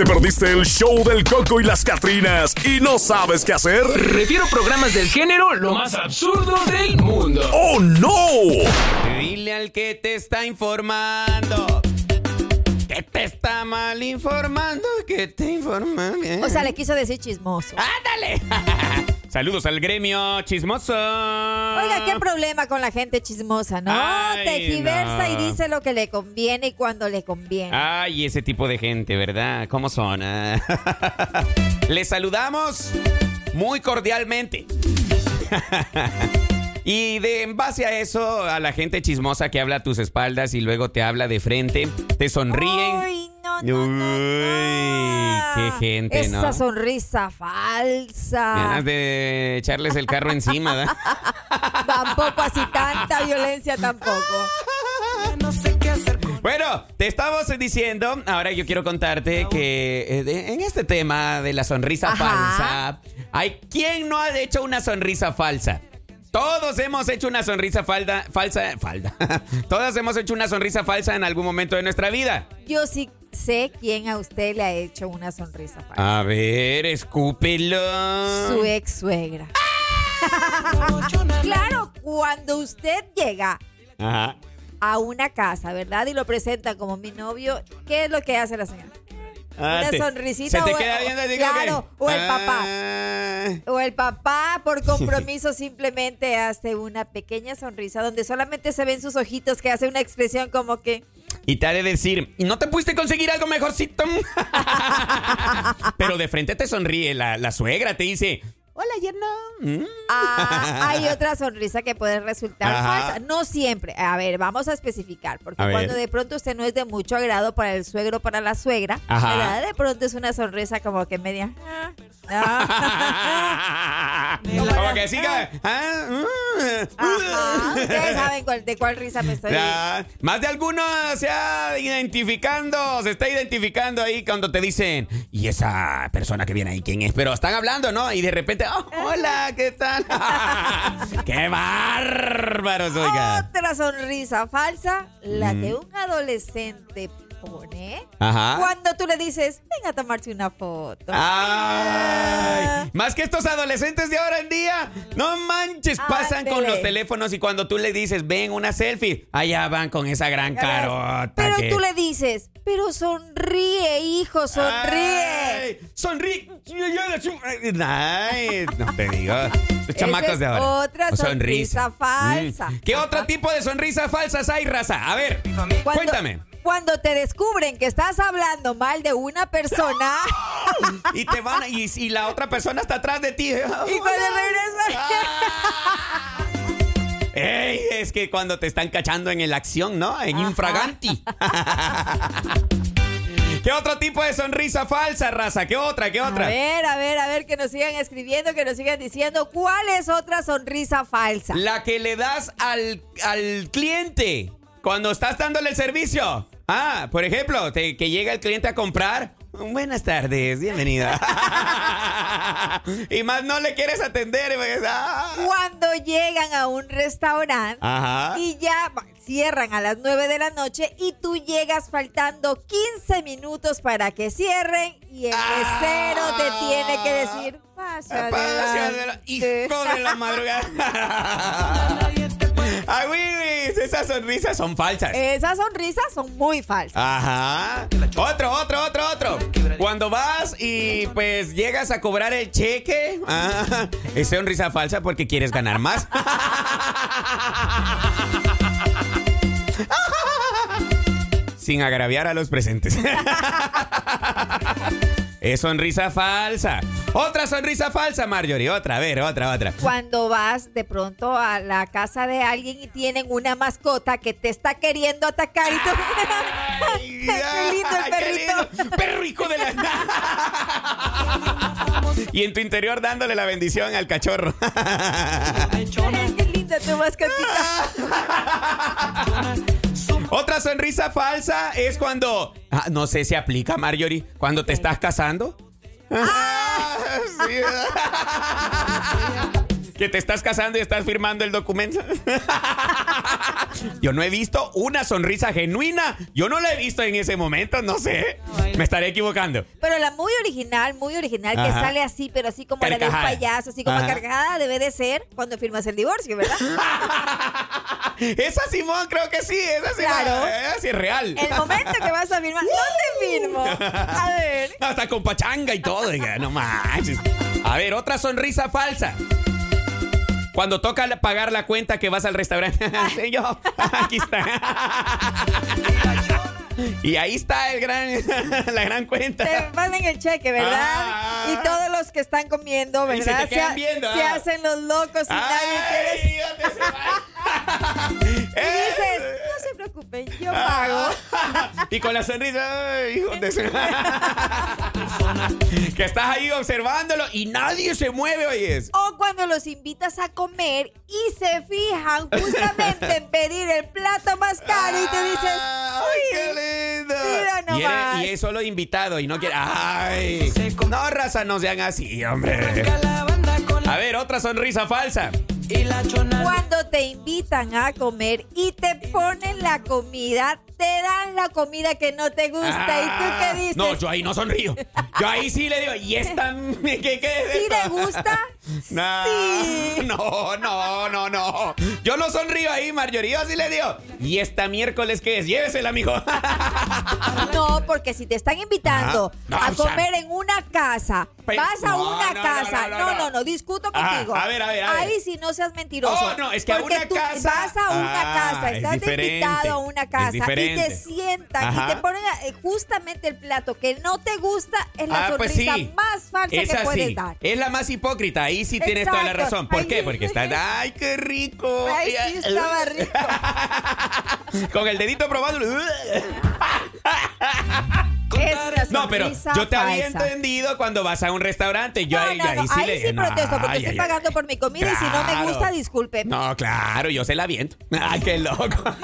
¿Te perdiste el show del Coco y las Catrinas y no sabes qué hacer? Refiero programas del género lo más absurdo del mundo. ¡Oh, no! Dile al que te está informando. Que te está mal informando, que te informa bien. O sea, le quiso decir chismoso. ¡Ándale! Saludos al gremio chismoso. Oiga, qué problema con la gente chismosa, ¿no? Ay, Tejiversa no. y dice lo que le conviene y cuando le conviene. Ay, ese tipo de gente, ¿verdad? ¿Cómo son? Ah. Les saludamos muy cordialmente. Y de en base a eso, a la gente chismosa que habla a tus espaldas y luego te habla de frente, te sonríen. Ay, no, no, no, no. Uy, qué gente, Esa ¿no? sonrisa falsa. Ganas de echarles el carro encima, ¿verdad? Tampoco así tanta violencia tampoco. Bueno, te estamos diciendo, ahora yo quiero contarte que eh, en este tema de la sonrisa Ajá. falsa, hay quien no ha hecho una sonrisa falsa. Todos hemos hecho una sonrisa falda, falsa, falda. Todos hemos hecho una sonrisa falsa en algún momento de nuestra vida. Yo sí sé quién a usted le ha hecho una sonrisa falsa. A ver, escúpelo. Su ex suegra. claro, cuando usted llega Ajá. a una casa, ¿verdad? Y lo presenta como mi novio, ¿qué es lo que hace la señora? Ah, Una te- sonrisita Se te o- queda viendo así claro, que- o el papá. Ah. O el papá, por compromiso, simplemente hace una pequeña sonrisa donde solamente se ven sus ojitos que hace una expresión como que. Y te ha de decir, ¿y no te pudiste conseguir algo mejorcito? Pero de frente te sonríe la, la suegra, te dice, hola, yerno. Mm. Ah, hay otra sonrisa que puede resultar Ajá. falsa. No siempre. A ver, vamos a especificar. Porque A ver. cuando de pronto usted no es de mucho agrado para el suegro o para la suegra. De pronto es una sonrisa como que media. ah, ah. Como que siga. ah, mm. Ajá. Ustedes saben cuál- de cuál risa me estoy. Ya, Más de alguno se ha identificando, se está identificando ahí cuando te dicen, ¿y esa persona que viene ahí quién es? Pero están hablando, ¿no? Y de repente, oh, hola, ¿qué tal? ¡Qué bárbaros, oiga! Otra sonrisa falsa, la que un adolescente pone Ajá. cuando tú le dices, ven a tomarse una foto. Ah. ¡Ay! Más que estos adolescentes de ahora en día. No manches, pasan con los teléfonos y cuando tú le dices, ven una selfie, allá van con esa gran carota. Pero que- tú le dices, pero sonríe, hijo, sonríe. Ay, sonríe. Ay, no te digo. Los chamacos es de ahora. otra sonrisa falsa. Mm. ¿Qué Ajá. otro tipo de sonrisas falsas hay, raza? A ver, Cuando- cuéntame. Cuando te descubren que estás hablando mal de una persona Y te van y, y la otra persona está atrás de ti. y cuando regresas. Ah. Ey, es que cuando te están cachando en el acción, ¿no? En infraganti. ¿Qué otro tipo de sonrisa falsa, raza? ¿Qué otra? ¿Qué A otra? ver, a ver, a ver, que nos sigan escribiendo, que nos sigan diciendo cuál es otra sonrisa falsa. La que le das al, al cliente cuando estás dándole el servicio. Ah, por ejemplo, te- que llega el cliente a comprar. Buenas tardes, bienvenida. y más no le quieres atender. ah. Cuando llegan a un restaurante Ajá. y ya cierran a las 9 de la noche y tú llegas faltando 15 minutos para que cierren y el mesero te tiene que decir, pasa de la- adelante". Hijo de la madrugada. Ay, güey, esas sonrisas son falsas. Esas sonrisas son muy falsas. Ajá. Otro, otro, otro, otro. Cuando vas y pues llegas a cobrar el cheque, ah, es sonrisa falsa porque quieres ganar más. Sin agraviar a los presentes. es sonrisa falsa. Otra sonrisa falsa, Marjorie. Otra, a ver, otra, otra. Cuando vas de pronto a la casa de alguien y tienen una mascota que te está queriendo atacar y tú... Ay, qué lindo el perrito. lindo. Hijo de la. y en tu interior dándole la bendición al cachorro. Qué linda tu mascotita. Otra sonrisa falsa es cuando. Ah, no sé si aplica, Marjorie. Cuando te estás casando. Ah, sí. que te estás casando y estás firmando el documento. Yo no he visto una sonrisa genuina. Yo no la he visto en ese momento, no sé. Me estaré equivocando. Pero la muy original, muy original, que sale así, pero así como la de un Carcajada. payaso, así como Ajá. cargada, debe de ser cuando firmas el divorcio, ¿verdad? Esa Simón, creo que sí. Esa sí, Claro. esa sí es real. El momento que vas a firmar, ¿dónde firmo? A ver. Hasta con pachanga y todo. no manches. A ver, otra sonrisa falsa. Cuando toca la- pagar la cuenta que vas al restaurante. Yo. Aquí está. Y ahí está el gran, la gran cuenta. Te mandan el cheque, ¿verdad? Ah. Y todos los que están comiendo, Y se ¿verdad? te quedan ha- viendo, se ah. hacen los locos y nadie quiere. Y dices, no se preocupen, yo pago. Y con la sonrisa, hijo de su- Que estás ahí observándolo y nadie se mueve, oyes. O cuando los invitas a comer y se fijan justamente en pedir el plato más caro y te dices, ¡Ay, "Uy, qué lindo! mira y, eres- nomás". y es solo invitado y no quiere. ¡Ay! No, raza, no sean así, hombre. A ver, otra sonrisa falsa. Cuando te invitan a comer y te ponen la comida, te dan la comida que no te gusta. ¿Y tú qué dices? Ah, No, yo ahí no sonrío. Yo ahí sí le digo, ¿y esta? ¿Qué, qué es ¿Sí esto? le gusta? No, Sí. no, no, no, no. Yo no sonrío ahí, Marjorie. Yo sí le digo. ¿Y esta miércoles qué es? Llévesela, amigo. No, porque si te están invitando Ah, no, a comer en una casa, Pe- vas a no, una no, casa. no, no, No, discuto Ajá, contigo. a ver, a ver, a ver. Ahí sí no seas mentiroso. Oh, no, es que a porque una tú casa- vas a una Ah, casa, es estás invitado a una casa y te sientan Ajá. y te ponen a- eh, justamente el plato que no te gusta, es la Ah, pues sí. más falsa Es que así. puedes dar. Es la más hipócrita. Ahí sí tienes toda la razón. ¿Por Ahí- qué? Porque está. ¡Ay, qué rico! Ay, sí, estaba rico. Con el dedito probando. No, pero yo te había falsa. entendido cuando vas a un restaurante. Yo No, ahí, no, ahí no, sí ahí le sí protesto porque ay, estoy ay, pagando por mi comida y si no me gusta, disculpe. No, claro, yo se la viento. Ay, qué loco.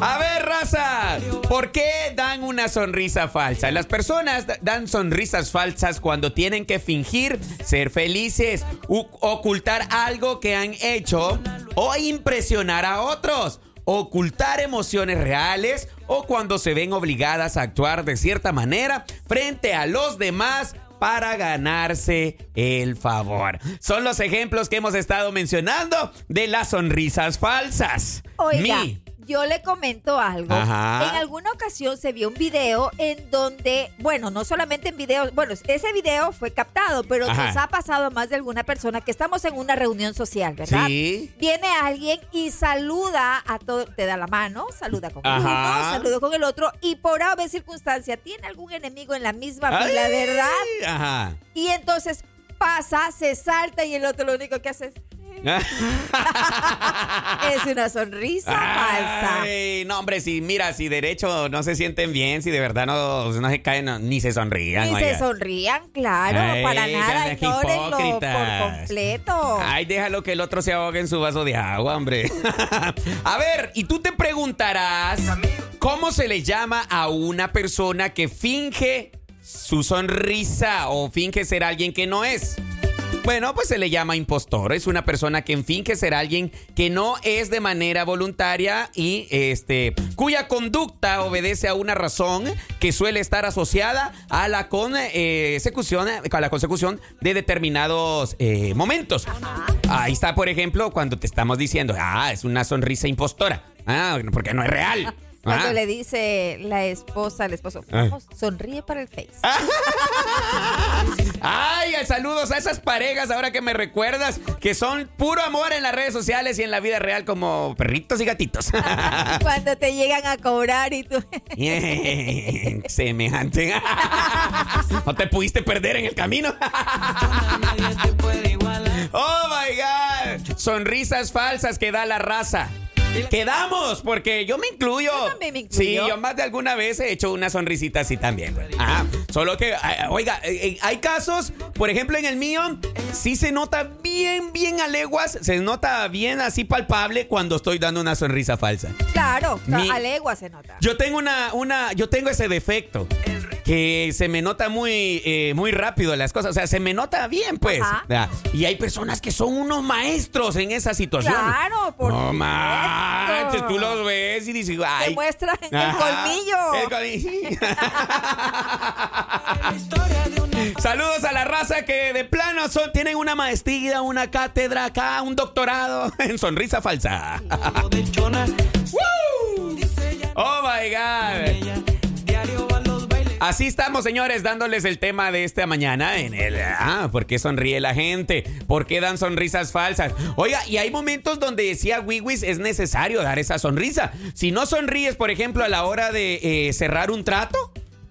A ver, raza, ¿por qué dan una sonrisa falsa? Las personas dan sonrisas falsas cuando tienen que fingir ser felices, ocultar algo que han hecho o impresionar a otros, ocultar emociones reales o cuando se ven obligadas a actuar de cierta manera frente a los demás para ganarse el favor. Son los ejemplos que hemos estado mencionando de las sonrisas falsas. Oiga, Mi- yo le comento algo. Ajá. En alguna ocasión se vio un video en donde, bueno, no solamente en video, bueno, ese video fue captado, pero Ajá. nos ha pasado a más de alguna persona que estamos en una reunión social, ¿verdad? Sí. Viene alguien y saluda a todo, te da la mano, saluda con Ajá. uno, saluda con el otro y por haber circunstancia tiene algún enemigo en la misma fila, ¿verdad? Ajá. Y entonces pasa, se salta y el otro lo único que hace es... Es una sonrisa falsa. No, hombre, si mira, si derecho no se sienten bien, si de verdad no, no se caen, no, ni se sonrían. Ni se sonrían, claro, Ay, para nada, ignórenlo por completo. Ay, déjalo que el otro se ahogue en su vaso de agua, hombre. a ver, y tú te preguntarás, ¿cómo se le llama a una persona que finge su sonrisa o finge ser alguien que no es? Bueno, pues se le llama impostor. Es una persona que finge ser alguien que no es de manera voluntaria y este cuya conducta obedece a una razón que suele estar asociada a la con, eh, a la consecución de determinados eh, momentos. Ahí está, por ejemplo, cuando te estamos diciendo, ah, es una sonrisa impostora. Ah, porque no es real. Cuando Ah. le dice la esposa al esposo, Ah. sonríe para el face. Ay, saludos a esas parejas ahora que me recuerdas que son puro amor en las redes sociales y en la vida real como perritos y gatitos. Cuando te llegan a cobrar y tú... Semejante. No te pudiste perder en el camino. Oh my God. Sonrisas falsas que da la raza. Quedamos, porque yo me incluyo. Yo también me incluyo. Sí, yo más de alguna vez he hecho una sonrisita así también. güey. Ajá. Solo que, oiga, eh, eh, hay casos, por ejemplo, en el mío, sí se nota bien, bien a leguas, se nota bien así palpable cuando estoy dando una sonrisa falsa. Claro, Mi- a legua se nota. Yo tengo una, una, yo tengo ese defecto. Que se me nota muy, eh, muy rápido las cosas. O sea, se me nota bien, pues. Ajá. Y hay personas que son unos maestros en esa situación. Claro, por No manches, tú los ves y dices, ay. Te muestran el colmillo. el colmillo. Saludos a la raza que de plano son, tienen una maestría, una cátedra acá, un doctorado en sonrisa falsa. Woo. Oh my God. Así estamos, señores, dándoles el tema de esta mañana en el. Ah, ¿por qué sonríe la gente? ¿Por qué dan sonrisas falsas? Oiga, y hay momentos donde decía Wiwis es necesario dar esa sonrisa. Si no sonríes, por ejemplo, a la hora de eh, cerrar un trato,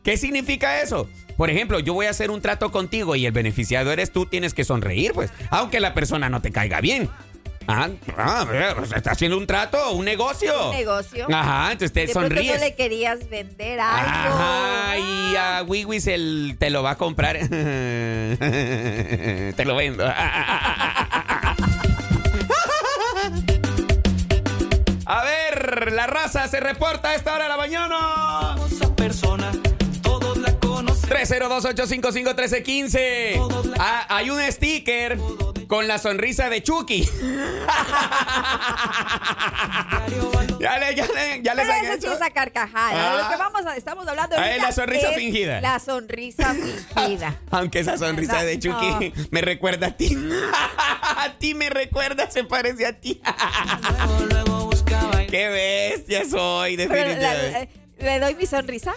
¿qué significa eso? Por ejemplo, yo voy a hacer un trato contigo y el beneficiado eres tú, tienes que sonreír, pues, aunque la persona no te caiga bien. Ah, ah, pues, está haciendo un trato, un negocio. Un negocio. Ajá, entonces te De sonríes. no le querías vender algo. Ajá, y a Wiwis el, te lo va a comprar. te lo vendo. A ver, la raza se reporta a esta hora de la mañana. persona, todos la conocen. 302-855-1315. Ah, hay un sticker con la sonrisa de Chucky. ya le, ya le, ya les han esa hecho. es a carcajada. Ah. Lo que vamos a, estamos hablando Ah, ahorita la sonrisa es fingida. La sonrisa fingida. Aunque esa sonrisa No, de Chucky me recuerda a ti. a ti me recuerda, se parece a ti. Luego, luego buscaba. Qué bestia soy, definitivamente. eh, ¿Le doy mi sonrisa?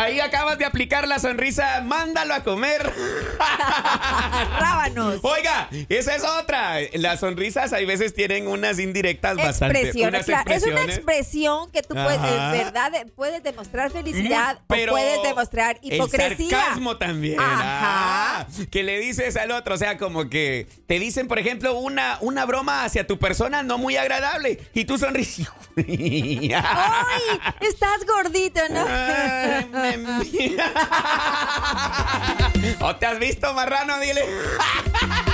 Ahí acabas de aplicar la sonrisa, mándalo a comer. Rábanos. Oiga, esa es otra. Las sonrisas hay veces tienen unas indirectas bastante. Unas claro. Es una expresión que tú puedes, Ajá. en verdad, puedes demostrar felicidad pero o puedes demostrar hipocresía. El sarcasmo también. Ajá. Ah, que le dices al otro, o sea, como que te dicen, por ejemplo, una, una broma hacia tu persona no muy agradable y tú sonríes. ¡Ay! Estás gordito, ¿no? Ay, me- ¿O te has visto, marrano? Dile.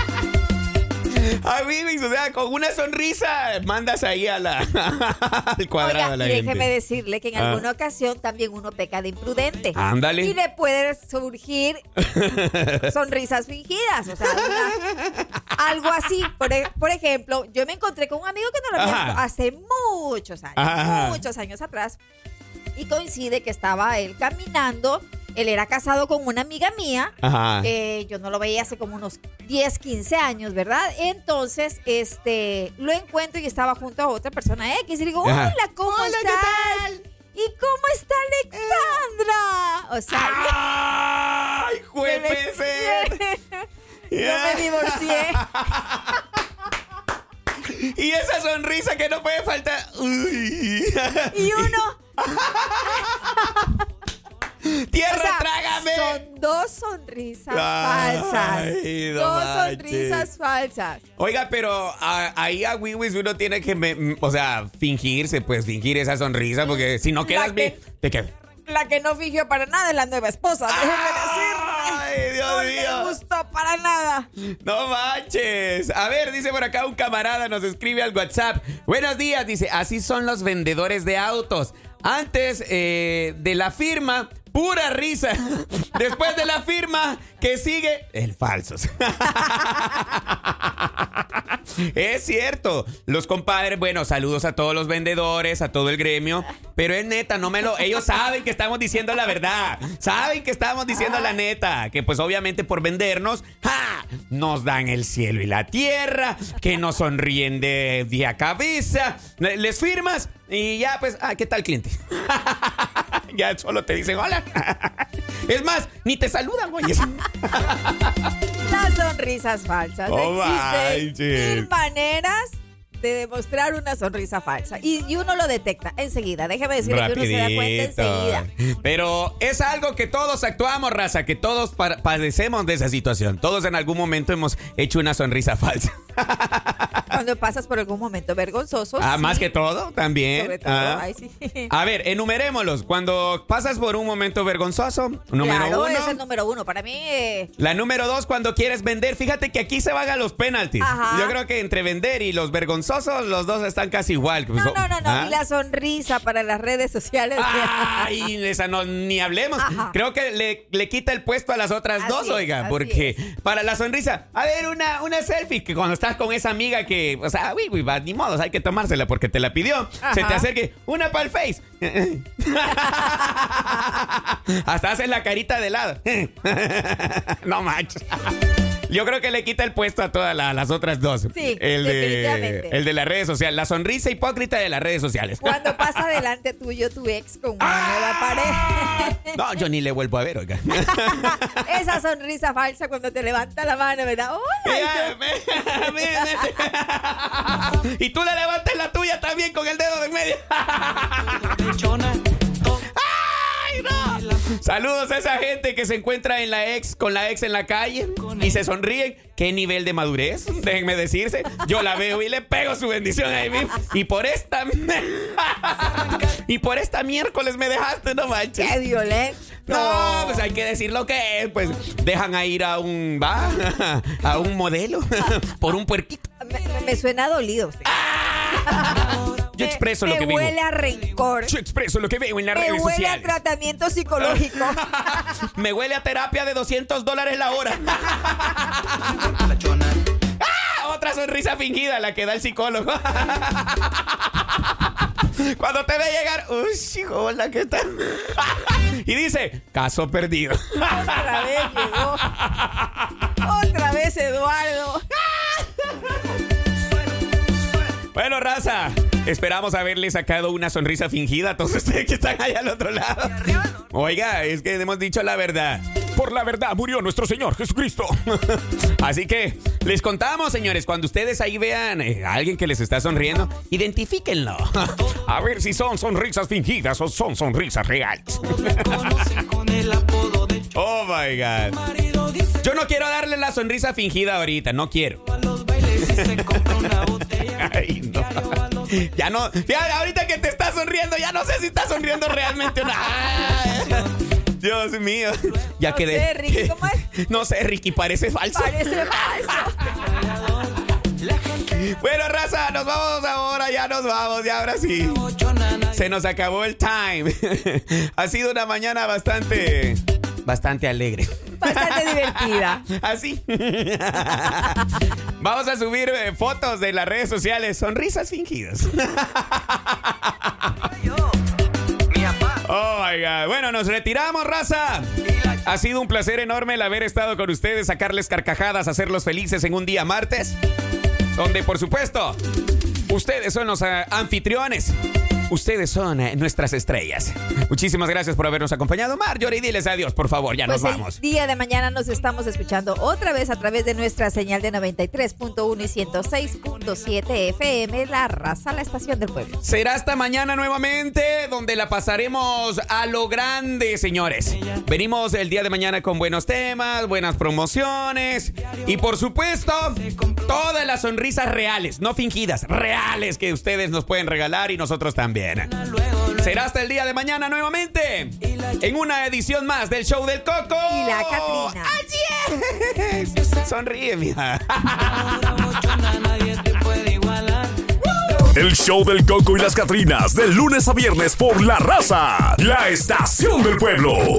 Wiwis, o sea, con una sonrisa mandas ahí a la, al cuadrado Oiga, a la y déjeme gente. decirle que en Ah. alguna ocasión también uno peca de imprudente. Ándale. Y le puede surgir sonrisas fingidas. O sea, una- algo así. Por, e- por ejemplo, yo me encontré con un amigo que no lo había visto hace muchos años. Ajá. Muchos años atrás. Y coincide que estaba él caminando. Él era casado con una amiga mía. Ajá. Eh, yo no lo veía hace como unos 10, 15 años, ¿verdad? Entonces, este, lo encuentro y estaba junto a otra persona X. Y le digo, hola, ¿cómo Hola, ¿qué estás? ¿Y cómo está Alexandra? O sea, ¡Ay, yo juez, yo me divorcié. Y esa sonrisa que no puede faltar. Uy. Y uno, ¡Tierra, o sea, trágame! son dos sonrisas Ay, falsas. no dos manches. sonrisas falsas. Oiga, pero a- ahí a Wiwis uno tiene que, me- o sea, fingirse, pues fingir esa sonrisa, porque si no quedas bien, que- te quedas. La que no fingió para nada es la nueva esposa, déjeme decirle. ¡Ay, Dios No mío! me gustó para nada. No manches. A ver, dice por acá un camarada, nos escribe al WhatsApp. Buenos días, dice, así son los vendedores de autos. Antes eh, de la firma, pura risa. Después de la firma, que sigue el falsos. Es cierto, los compadres, bueno, saludos a todos los vendedores, a todo el gremio, pero es neta, no me lo, ellos saben que estamos diciendo la verdad, saben que estamos diciendo la neta, que pues obviamente por vendernos, nos dan el cielo y la tierra, que nos sonríen de día a cabeza, le- les firmas y ya pues, ah, ¿qué tal cliente? ya solo te dicen hola. es más, ni te saludan, güey. Las sonrisas falsas. Oh, Existen mil maneras de demostrar una sonrisa falsa. Y, y uno lo detecta enseguida. Déjeme decirle que uno se da cuenta enseguida. Rapidito. Pero es algo que todos actuamos, raza, que todos pa- padecemos de esa situación. Todos en algún momento hemos hecho una sonrisa falsa. Cuando pasas por algún momento vergonzoso. Ah, sí. más que todo, también. Sobre todo, Ah. ay, sí. A ver, enumerémoslos. Cuando pasas por un momento vergonzoso, número claro, uno. es el número uno. Para mí, eh, La número dos, cuando quieres vender. Fíjate que aquí se van a los penaltis. Ajá. Yo creo que entre vender y los vergonzosos, los dos están casi igual. No, no, no, no. ¿ah? Y la sonrisa para las redes sociales. Ay, esa no, ni hablemos. Ajá. Creo que le, le quita el puesto a las otras Así dos, oiga, porque para la sonrisa, a ver, una, una selfie, que cuando estás con esa amiga que, o sea, uy, uy, va, ni modo, hay que tomársela porque te la pidió, se te acerque, una para el face. Hasta haces la carita de lado. no manches. Yo creo que le quita el puesto a todas la- las otras dos. Sí, el de, definitivamente. el de las redes sociales, la sonrisa hipócrita de las redes sociales. Cuando pasa delante tuyo tu ex con una nueva pareja. No, yo ni le vuelvo a ver, oiga. Esa sonrisa falsa cuando te levanta la mano, ¿verdad? Hola. Y tú le levantas la tuya también con el dedo de en medio. Saludos a esa gente que se encuentra en la ex, con la ex en la calle y se sonríen. ¿Qué nivel de madurez? Déjenme decirse. Yo la veo y le pego su bendición ahí mismo. Y por esta. y por esta miércoles me dejaste, no manches. Qué violento. No, pues hay que decir lo que es. Pues dejan a ir a un. Va, a un modelo por un puerquito. Me, me suena dolido. sí. Yo Me- expreso lo me que vivo. huele a rencor. Yo expreso lo que veo en las Me redes huele a tratamiento psicológico. Me huele a terapia de 200 dólares la hora. Ah, Otra sonrisa fingida, la que da el psicólogo. Cuando te ve llegar, uy, hola, ¿qué tal? Y dice, caso perdido. Otra vez llegó. Otra vez Eduardo. Bueno, raza, esperamos haberle sacado una sonrisa fingida a todos ustedes que están allá al otro lado. Oiga, es que hemos dicho la verdad. Por la verdad murió nuestro Señor Jesucristo. Así que les contamos, señores, cuando ustedes ahí vean eh, a alguien que les está sonriendo, identifíquenlo. A ver si son sonrisas fingidas o son sonrisas reales. Oh my God. Yo no quiero darle la sonrisa fingida ahorita, no quiero. Ay, no. Ya no, ya, ahorita que te está sonriendo, ya no sé si está sonriendo realmente o no. Dios mío. Ya No quedé. sé, Ricky, ¿cómo es? No sé, Ricky, parece falso. Parece falso. Bueno, raza, nos vamos ahora, ya nos vamos, ya ahora sí. Se nos acabó el time. Ha sido una mañana bastante, bastante alegre. Bastante divertida. Así. Vamos a subir eh, fotos de las redes sociales. Sonrisas fingidas. Oh my God. Bueno, nos retiramos, raza. Ha sido un placer enorme el haber estado con ustedes, sacarles carcajadas, hacerlos felices en un día martes. Donde, por supuesto, ustedes son los eh, anfitriones. Ustedes son eh, nuestras estrellas. Muchísimas gracias por habernos acompañado. Marjorie, diles adiós, por favor, ya Pues nos el vamos. día de mañana nos estamos escuchando otra vez a través de nuestra señal de 93.1 y 106.7 FM, La Raza, la estación del pueblo. Será hasta mañana nuevamente, donde la pasaremos a lo grande, señores. Venimos el día de mañana con buenos temas, buenas promociones y por supuesto, todas las sonrisas reales, no fingidas, reales que ustedes nos pueden regalar y nosotros también. Será hasta el día de mañana nuevamente, en una edición más del show del Coco. Y la Catrina. Así es. Sonríe, mija. Ahora bochona, nadie te puede igualar. El show del Coco y las Catrinas, de lunes a viernes por La Raza, la estación del pueblo.